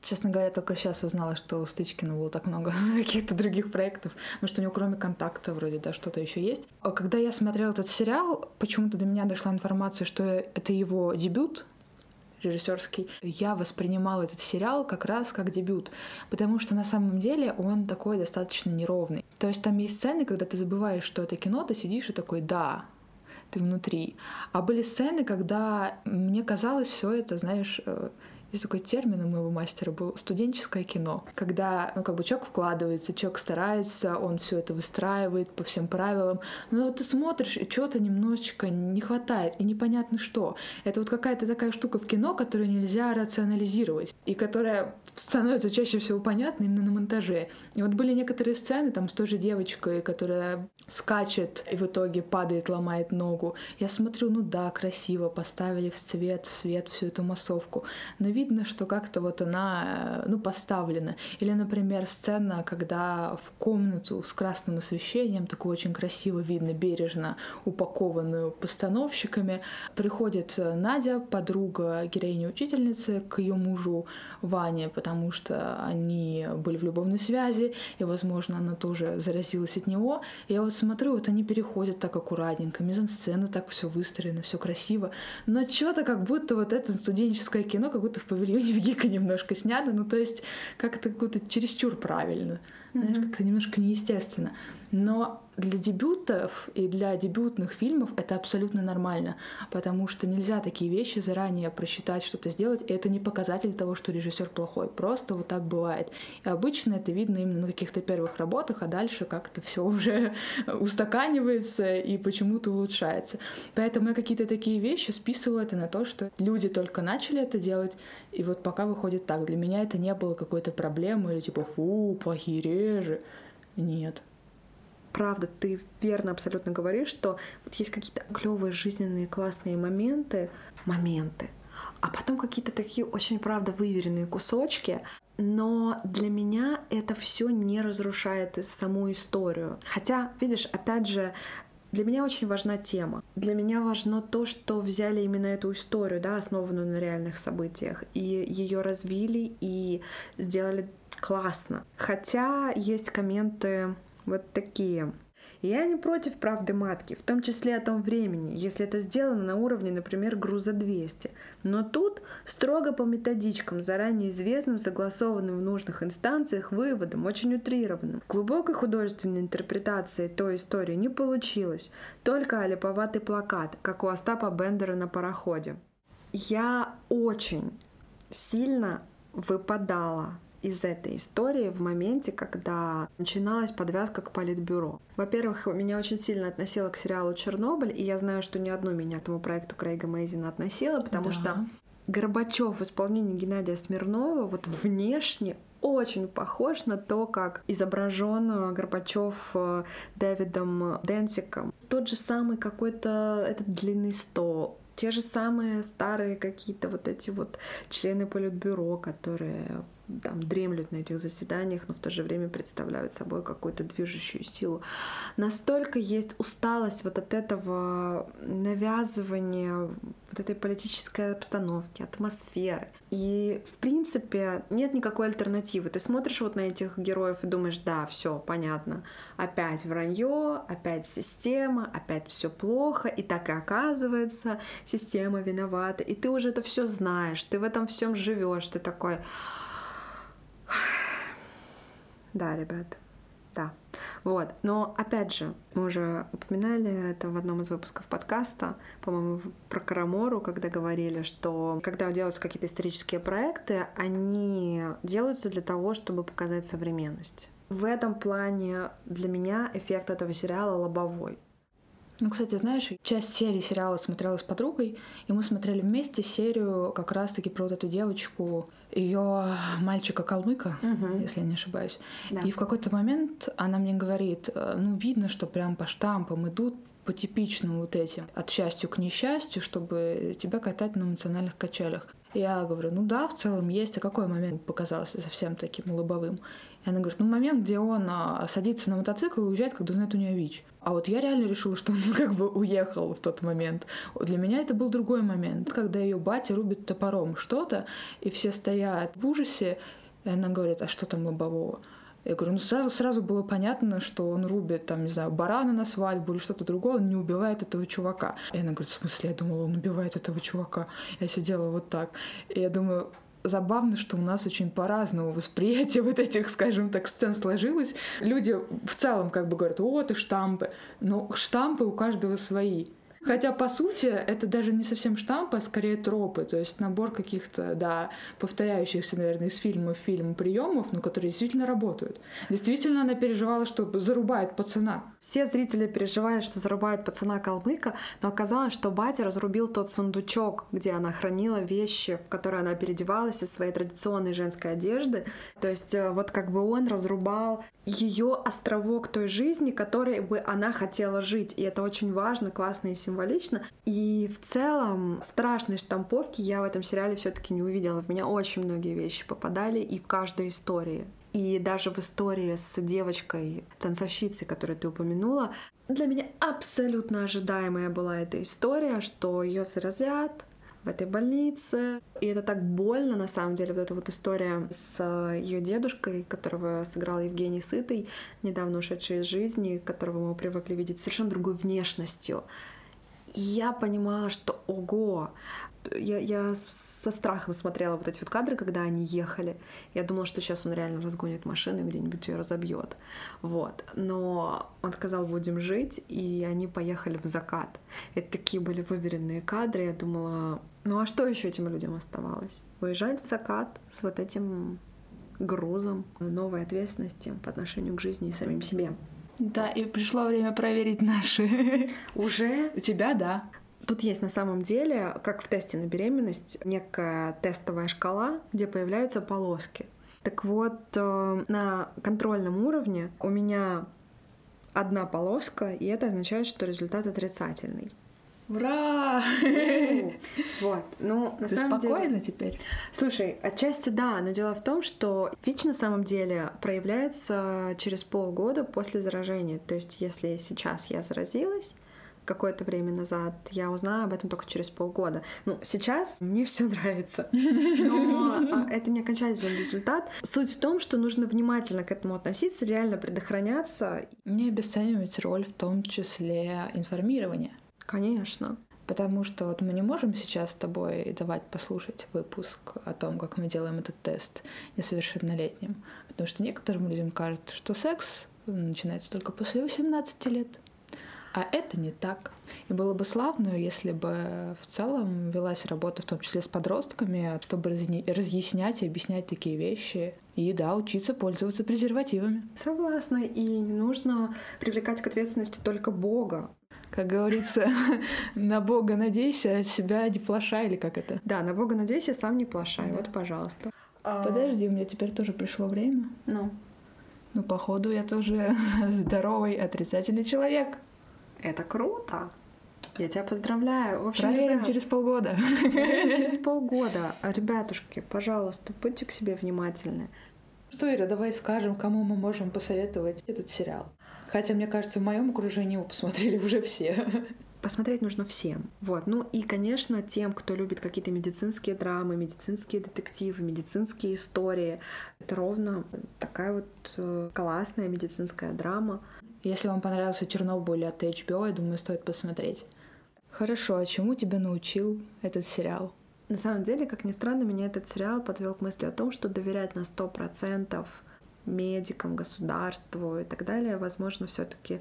Честно говоря, только сейчас узнала, что у Стычкина было так много каких-то других проектов. Потому что у него кроме контакта вроде, да, что-то еще есть. А когда я смотрела этот сериал, почему-то до меня дошла информация, что это его дебют режиссерский, я воспринимала этот сериал как раз как дебют, потому что на самом деле он такой достаточно неровный. То есть там есть сцены, когда ты забываешь, что это кино, ты сидишь и такой, да, ты внутри. А были сцены, когда мне казалось все это, знаешь, э, есть такой термин у моего мастера был студенческое кино, когда ну, как бы человек вкладывается, человек старается, он все это выстраивает по всем правилам, но вот ты смотришь, и чего-то немножечко не хватает, и непонятно что. Это вот какая-то такая штука в кино, которую нельзя рационализировать, и которая становится чаще всего понятна именно на монтаже. И вот были некоторые сцены там с той же девочкой, которая скачет и в итоге падает, ломает ногу. Я смотрю, ну да, красиво, поставили в цвет, свет, всю эту массовку. Но видно, что как-то вот она, ну, поставлена. Или, например, сцена, когда в комнату с красным освещением, такую очень красиво видно, бережно упакованную постановщиками, приходит Надя, подруга героини учительницы, к ее мужу Ване, потому что они были в любовной связи, и, возможно, она тоже заразилась от него. И я вот смотрю, вот они переходят так аккуратненько, мизансцена так все выстроено, все красиво, но что-то как будто вот это студенческое кино, как будто в павильоне в Гика немножко снято, ну то есть как-то какое-то чересчур правильно, знаешь, mm-hmm. как-то немножко неестественно. Но для дебютов и для дебютных фильмов это абсолютно нормально, потому что нельзя такие вещи заранее просчитать, что-то сделать, и это не показатель того, что режиссер плохой. Просто вот так бывает. И обычно это видно именно на каких-то первых работах, а дальше как-то все уже устаканивается и почему-то улучшается. Поэтому я какие-то такие вещи списываю это на то, что люди только начали это делать, и вот пока выходит так. Для меня это не было какой-то проблемы или типа фу, плохие режи. Нет правда, ты верно абсолютно говоришь, что вот есть какие-то клевые жизненные классные моменты, моменты, а потом какие-то такие очень, правда, выверенные кусочки, но для меня это все не разрушает саму историю. Хотя, видишь, опять же, для меня очень важна тема. Для меня важно то, что взяли именно эту историю, да, основанную на реальных событиях, и ее развили и сделали классно. Хотя есть комменты вот такие. Я не против правды матки, в том числе о том времени, если это сделано на уровне, например, груза 200. Но тут строго по методичкам, заранее известным, согласованным в нужных инстанциях, выводом, очень утрированным. Глубокой художественной интерпретации той истории не получилось, только олиповатый плакат, как у Остапа Бендера на пароходе. Я очень сильно выпадала из этой истории в моменте, когда начиналась подвязка к политбюро. Во-первых, меня очень сильно относило к сериалу «Чернобыль», и я знаю, что ни одну меня к этому проекту Крейга Мейзина относила, потому да. что Горбачев в исполнении Геннадия Смирнова вот внешне очень похож на то, как изображен Горбачев э, Дэвидом Денсиком. Тот же самый какой-то этот длинный стол, те же самые старые какие-то вот эти вот члены политбюро, которые там дремлют на этих заседаниях, но в то же время представляют собой какую-то движущую силу. Настолько есть усталость вот от этого навязывания вот этой политической обстановки, атмосферы. И, в принципе, нет никакой альтернативы. Ты смотришь вот на этих героев и думаешь, да, все понятно. Опять вранье, опять система, опять все плохо. И так и оказывается, система виновата. И ты уже это все знаешь, ты в этом всем живешь, ты такой, да, ребят, да. Вот. Но опять же, мы уже упоминали это в одном из выпусков подкаста, по-моему, про Карамору, когда говорили, что когда делаются какие-то исторические проекты, они делаются для того, чтобы показать современность. В этом плане для меня эффект этого сериала лобовой. Ну, кстати, знаешь, часть серии сериала смотрела с подругой, и мы смотрели вместе серию как раз-таки про вот эту девочку, ее мальчика-калмыка, угу. если я не ошибаюсь. Да. И в какой-то момент она мне говорит, «Э, ну, видно, что прям по штампам идут по типичным вот этим, от счастью к несчастью, чтобы тебя катать на эмоциональных качелях. Я говорю, ну да, в целом есть. А какой момент показался совсем таким лобовым? И она говорит, ну момент, где он а, садится на мотоцикл и уезжает, когда узнает у нее ВИЧ. А вот я реально решила, что он как бы уехал в тот момент. Для меня это был другой момент, когда ее батя рубит топором что-то, и все стоят в ужасе, и она говорит, а что там лобового? Я говорю, ну сразу, сразу было понятно, что он рубит, там, не знаю, барана на свадьбу или что-то другое, он не убивает этого чувака. И она говорит, в смысле? Я думала, он убивает этого чувака. Я сидела вот так. И я думаю, забавно, что у нас очень по-разному восприятие вот этих, скажем так, сцен сложилось. Люди в целом как бы говорят, вот и штампы. Но штампы у каждого свои. Хотя, по сути, это даже не совсем штампы, а скорее тропы, то есть набор каких-то, да, повторяющихся, наверное, из фильма в фильм приемов, но которые действительно работают. Действительно, она переживала, что зарубает пацана. Все зрители переживали, что зарубают пацана калмыка, но оказалось, что батя разрубил тот сундучок, где она хранила вещи, в которые она переодевалась из своей традиционной женской одежды. То есть э, вот как бы он разрубал ее островок той жизни, которой бы она хотела жить. И это очень важно, классно и символично. И в целом страшной штамповки я в этом сериале все-таки не увидела. В меня очень многие вещи попадали и в каждой истории. И даже в истории с девочкой, танцовщицей, которую ты упомянула, для меня абсолютно ожидаемая была эта история, что ее заразят, в этой больнице. И это так больно, на самом деле, вот эта вот история с ее дедушкой, которого сыграл Евгений Сытый, недавно ушедший из жизни, которого мы привыкли видеть совершенно другой внешностью. И я понимала, что ого, я, я со страхом смотрела вот эти вот кадры, когда они ехали. Я думала, что сейчас он реально разгонит машину и где-нибудь ее разобьет. Вот. Но он сказал, будем жить, и они поехали в закат. Это такие были выверенные кадры. Я думала, ну а что еще этим людям оставалось? Уезжать в закат с вот этим грузом новой ответственности по отношению к жизни и самим себе. Да, и пришло время проверить наши. Уже? У тебя, да. Тут есть на самом деле, как в тесте на беременность, некая тестовая шкала, где появляются полоски. Так вот, э, на контрольном уровне у меня одна полоска, и это означает, что результат отрицательный. Ура! Вот. Ну, на Ты самом спокойна деле... теперь? Слушай, отчасти да, но дело в том, что ВИЧ на самом деле проявляется через полгода после заражения. То есть, если сейчас я заразилась, какое-то время назад. Я узнаю об этом только через полгода. Ну, сейчас мне все нравится. Но а, это не окончательный результат. Суть в том, что нужно внимательно к этому относиться, реально предохраняться. Не обесценивать роль в том числе информирования. Конечно. Потому что вот мы не можем сейчас с тобой давать послушать выпуск о том, как мы делаем этот тест несовершеннолетним. Потому что некоторым людям кажется, что секс начинается только после 18 лет. А это не так. И было бы славно, если бы в целом велась работа, в том числе с подростками, чтобы разъяснять и объяснять такие вещи. И да, учиться пользоваться презервативами. Согласна. И не нужно привлекать к ответственности только Бога. Как говорится, на Бога надейся, от себя не плашай, или как это? Да, на Бога надейся, сам не плашай. Да. Вот, пожалуйста. Подожди, у меня теперь тоже пришло время. Ну? Ну, походу, я тоже здоровый отрицательный человек. Это круто. Я тебя поздравляю. В общем, Проверим ребят, через полгода. Проверим через полгода. Ребятушки, пожалуйста, будьте к себе внимательны. Что, Ира, давай скажем, кому мы можем посоветовать этот сериал. Хотя, мне кажется, в моем окружении его посмотрели уже все. Посмотреть нужно всем. Вот. Ну и, конечно, тем, кто любит какие-то медицинские драмы, медицинские детективы, медицинские истории. Это ровно такая вот э, классная медицинская драма. Если вам понравился Чернобыль от HBO, я думаю, стоит посмотреть. Хорошо, а чему тебя научил этот сериал? На самом деле, как ни странно, меня этот сериал подвел к мысли о том, что доверять на сто процентов медикам, государству и так далее, возможно, все-таки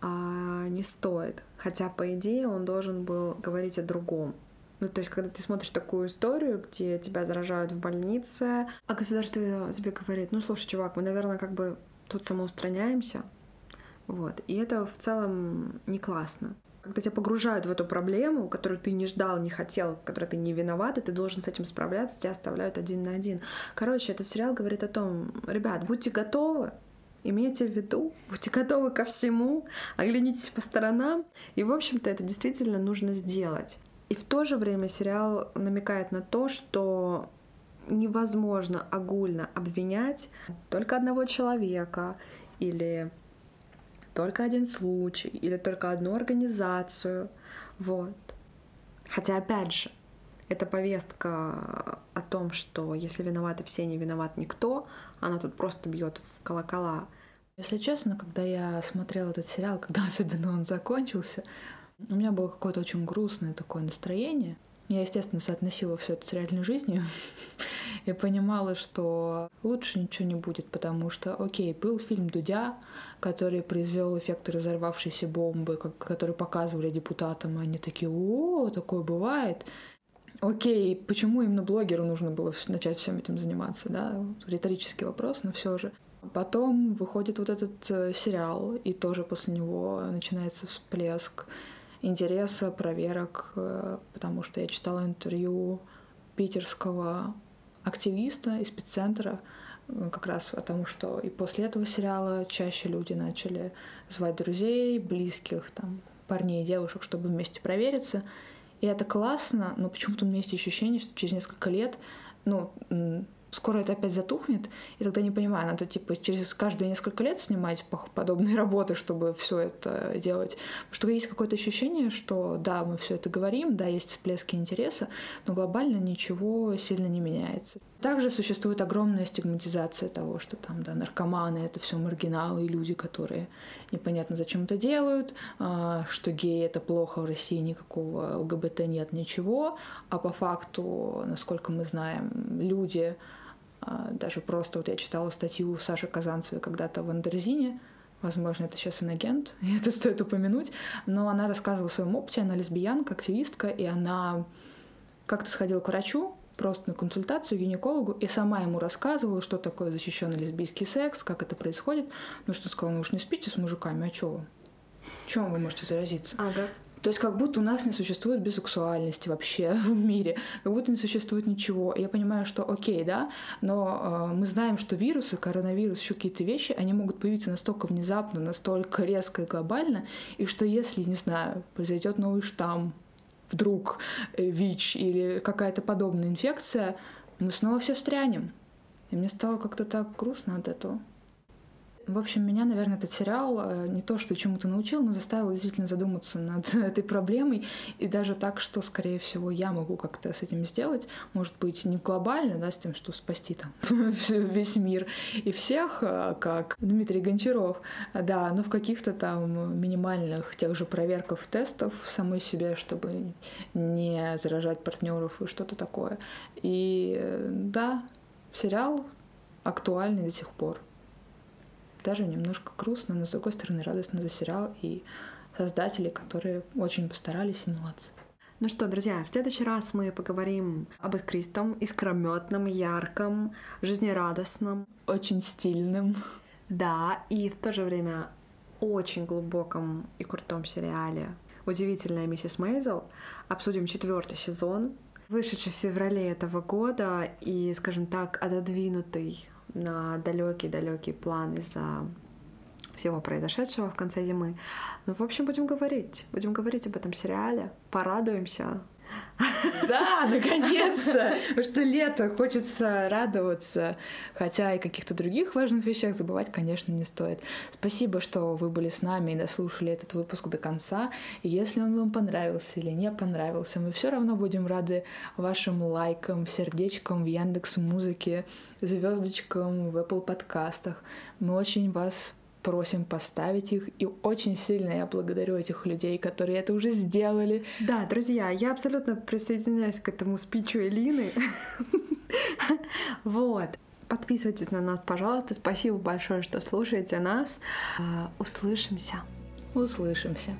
а, не стоит. Хотя, по идее, он должен был говорить о другом. Ну, то есть, когда ты смотришь такую историю, где тебя заражают в больнице, а государство тебе говорит, ну, слушай, чувак, мы, наверное, как бы тут самоустраняемся, вот. И это в целом не классно. Когда тебя погружают в эту проблему, которую ты не ждал, не хотел, которой ты не виноват, и ты должен с этим справляться, тебя оставляют один на один. Короче, этот сериал говорит о том, ребят, будьте готовы, имейте в виду, будьте готовы ко всему, оглянитесь по сторонам. И, в общем-то, это действительно нужно сделать. И в то же время сериал намекает на то, что невозможно огульно обвинять только одного человека или только один случай или только одну организацию. Вот. Хотя, опять же, эта повестка о том, что если виноваты все, не виноват никто, она тут просто бьет в колокола. Если честно, когда я смотрела этот сериал, когда особенно он закончился, у меня было какое-то очень грустное такое настроение. Я, естественно, соотносила все это с реальной жизнью и понимала, что лучше ничего не будет, потому что, окей, был фильм Дудя, который произвел эффект разорвавшейся бомбы, который показывали депутатам, и они такие, о, такое бывает. Окей, почему именно блогеру нужно было начать всем этим заниматься, да? Риторический вопрос, но все же. Потом выходит вот этот э, сериал, и тоже после него начинается всплеск интереса, проверок, э, потому что я читала интервью питерского активиста из спеццентра, э, как раз потому, что и после этого сериала чаще люди начали звать друзей, близких, там, парней и девушек, чтобы вместе провериться. И это классно, но почему-то у меня есть ощущение, что через несколько лет, ну, скоро это опять затухнет, и тогда не понимаю, надо типа через каждые несколько лет снимать подобные работы, чтобы все это делать. Потому что есть какое-то ощущение, что да, мы все это говорим, да, есть всплески интереса, но глобально ничего сильно не меняется. Также существует огромная стигматизация того, что там, да, наркоманы — это все маргиналы и люди, которые непонятно зачем это делают, а, что геи — это плохо, в России никакого ЛГБТ нет, ничего, а по факту, насколько мы знаем, люди, даже просто вот я читала статью Саши Казанцевой когда-то в Андерзине, возможно, это сейчас инагент, и это стоит упомянуть, но она рассказывала о своем опыте, она лесбиянка, активистка, и она как-то сходила к врачу, просто на консультацию гинекологу и сама ему рассказывала, что такое защищенный лесбийский секс, как это происходит. Ну что сказала, ну уж не спите с мужиками, а чё вы? Чем вы можете заразиться? Ага. То есть как будто у нас не существует бисексуальности вообще в мире, как будто не существует ничего. Я понимаю, что окей, да, но э, мы знаем, что вирусы, коронавирус, еще какие-то вещи, они могут появиться настолько внезапно, настолько резко и глобально, и что если, не знаю, произойдет новый штамм, вдруг э, ВИЧ или какая-то подобная инфекция, мы снова все встрянем. И мне стало как-то так грустно от этого. В общем, меня, наверное, этот сериал э, не то, что чему-то научил, но заставил действительно задуматься над этой проблемой. И даже так, что, скорее всего, я могу как-то с этим сделать. Может быть, не глобально, да, с тем, что спасти там весь мир и всех, э, как Дмитрий Гончаров, да, но в каких-то там минимальных тех же проверках тестов самой себе, чтобы не заражать партнеров и что-то такое. И э, да, сериал актуальный до сих пор даже немножко грустно, но с другой стороны радостно за сериал и создателей, которые очень постарались и молодцы. Ну что, друзья, в следующий раз мы поговорим об искристом, искрометном, ярком, жизнерадостном. Очень стильным. Да, и в то же время очень глубоком и крутом сериале «Удивительная миссис Мейзел». Обсудим четвертый сезон, вышедший в феврале этого года и, скажем так, отодвинутый на далекий-далекий план из-за всего произошедшего в конце зимы. Ну, в общем, будем говорить. Будем говорить об этом сериале. Порадуемся. Да, наконец-то! Потому что лето, хочется радоваться, хотя и каких-то других важных вещах забывать, конечно, не стоит. Спасибо, что вы были с нами и дослушали этот выпуск до конца. И если он вам понравился или не понравился, мы все равно будем рады вашим лайкам, сердечкам в Яндекс Музыке, звездочкам в Apple подкастах. Мы очень вас просим поставить их, и очень сильно я благодарю этих людей, которые это уже сделали. Да, друзья, я абсолютно присоединяюсь к этому спичу Элины. Вот. Подписывайтесь на нас, пожалуйста. Спасибо большое, что слушаете нас. А, услышимся. Услышимся.